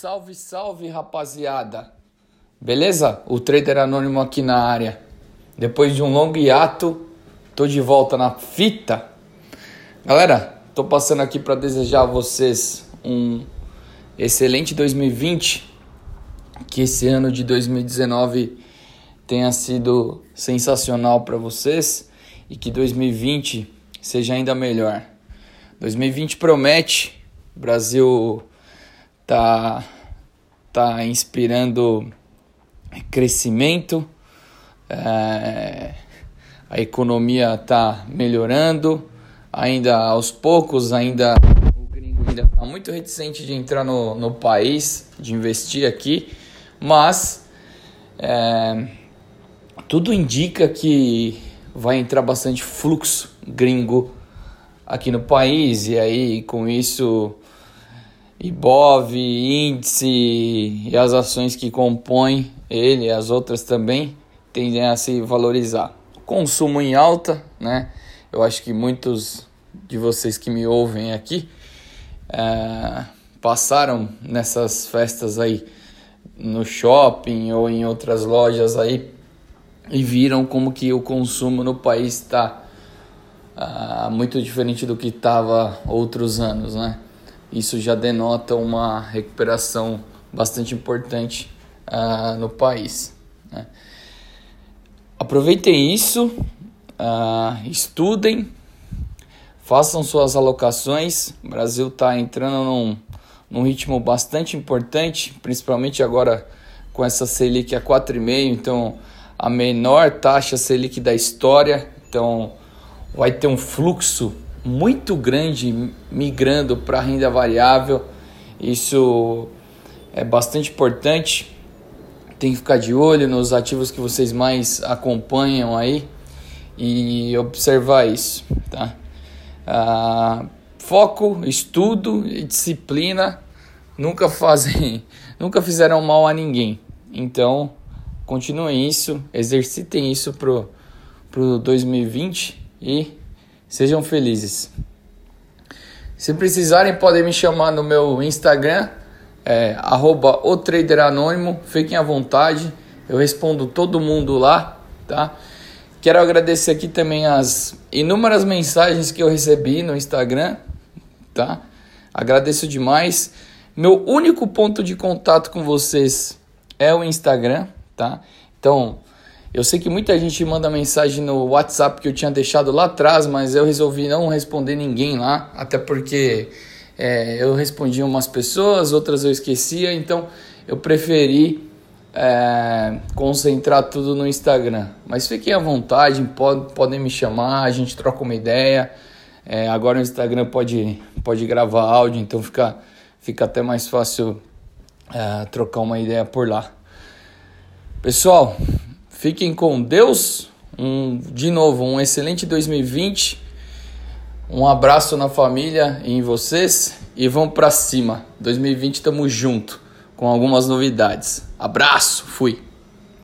salve, salve, rapaziada. Beleza? O Trader Anônimo aqui na área. Depois de um longo hiato, tô de volta na fita. Galera, tô passando aqui para desejar a vocês um excelente 2020. Que esse ano de 2019 tenha sido sensacional para vocês e que 2020 seja ainda melhor. 2020 promete. Brasil tá tá inspirando crescimento, é, a economia tá melhorando, ainda aos poucos, ainda o gringo ainda está muito reticente de entrar no, no país, de investir aqui, mas é, tudo indica que vai entrar bastante fluxo gringo aqui no país e aí com isso Ibov, índice e as ações que compõem ele e as outras também tendem a se valorizar. Consumo em alta, né? Eu acho que muitos de vocês que me ouvem aqui é, passaram nessas festas aí no shopping ou em outras lojas aí e viram como que o consumo no país está uh, muito diferente do que estava outros anos, né? Isso já denota uma recuperação bastante importante uh, no país. Né? Aproveitem isso, uh, estudem, façam suas alocações. O Brasil está entrando num, num ritmo bastante importante, principalmente agora com essa Selic a 4,5, então a menor taxa Selic da história. Então vai ter um fluxo muito grande migrando para renda variável. Isso é bastante importante. Tem que ficar de olho nos ativos que vocês mais acompanham aí e observar isso, tá? Ah, foco, estudo e disciplina nunca fazem, nunca fizeram mal a ninguém. Então, continuem isso, exercitem isso pro pro 2020 e Sejam felizes. Se precisarem, podem me chamar no meu Instagram, é, arroba o Trader Anônimo. Fiquem à vontade, eu respondo todo mundo lá, tá? Quero agradecer aqui também as inúmeras mensagens que eu recebi no Instagram, tá? Agradeço demais. Meu único ponto de contato com vocês é o Instagram, tá? Então, eu sei que muita gente manda mensagem no WhatsApp que eu tinha deixado lá atrás, mas eu resolvi não responder ninguém lá, até porque é, eu respondi umas pessoas, outras eu esquecia, então eu preferi é, concentrar tudo no Instagram. Mas fiquem à vontade, pode, podem me chamar, a gente troca uma ideia. É, agora o Instagram pode, pode gravar áudio, então fica, fica até mais fácil é, trocar uma ideia por lá. Pessoal, Fiquem com Deus. Um, de novo, um excelente 2020. Um abraço na família e em vocês e vamos para cima. 2020 estamos junto com algumas novidades. Abraço, fui.